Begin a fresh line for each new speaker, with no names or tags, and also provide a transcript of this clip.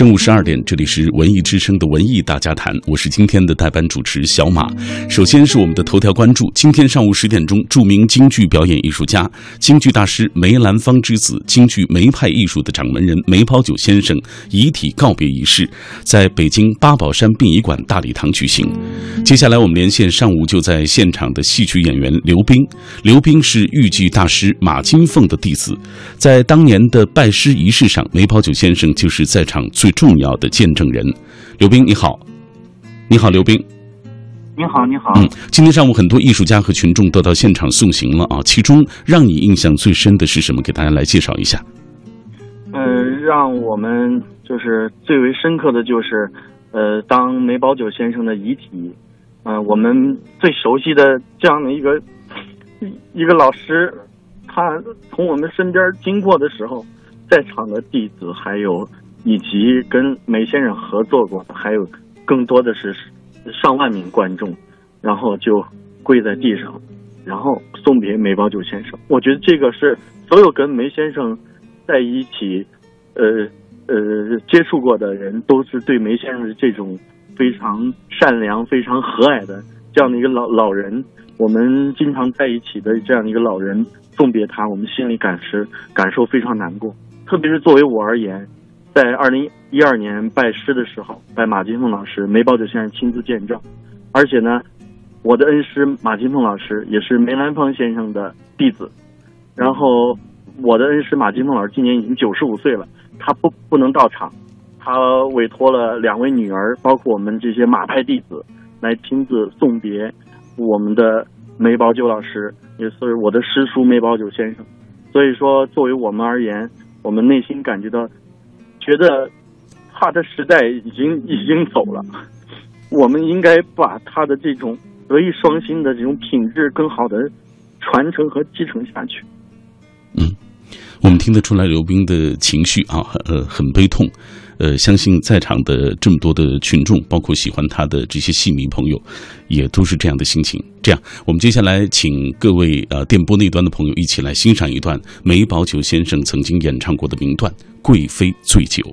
正午十二点，这里是文艺之声的文艺大家谈，我是今天的代班主持小马。首先是我们的头条关注，今天上午十点钟，著名京剧表演艺术家、京剧大师梅兰芳之子、京剧梅派艺术的掌门人梅葆玖先生遗体告别仪式，在北京八宝山殡仪馆大礼堂举行。接下来我们连线上午就在现场的戏曲演员刘冰，刘冰是豫剧大师马金凤的弟子，在当年的拜师仪式上，梅葆玖先生就是在场最重要的见证人。刘冰你好，你好，刘冰。
你好，你好。
嗯，今天上午很多艺术家和群众都到现场送行了啊，其中让你印象最深的是什么？给大家来介绍一下。
呃，让我们就是最为深刻的就是，呃，当梅葆玖先生的遗体，呃，我们最熟悉的这样的一个一个老师，他从我们身边经过的时候，在场的弟子还有以及跟梅先生合作过的，还有更多的是上万名观众，然后就跪在地上，然后送别梅葆玖先生。我觉得这个是所有跟梅先生在一起，呃呃接触过的人，都是对梅先生的这种非常善良、非常和蔼的这样的一个老老人，我们经常在一起的这样一个老人送别他，我们心里感是感受非常难过。特别是作为我而言，在二零一二年拜师的时候，拜马金凤老师，梅葆玖先生亲自见证，而且呢，我的恩师马金凤老师也是梅兰芳先生的弟子，然后我的恩师马金凤老师今年已经九十五岁了，他不不能到场，他委托了两位女儿，包括我们这些马派弟子，来亲自送别我们的梅葆玖老师，也是我的师叔梅葆玖先生。所以说，作为我们而言，我们内心感觉到，觉得他的时代已经已经走了，我们应该把他的这种德艺双馨的这种品质更好的传承和继承下去。
嗯，我们听得出来刘冰的情绪啊，很呃，很悲痛。呃，相信在场的这么多的群众，包括喜欢他的这些戏迷朋友，也都是这样的心情。这样，我们接下来请各位呃电波那端的朋友一起来欣赏一段梅葆玖先生曾经演唱过的名段《贵妃醉酒》。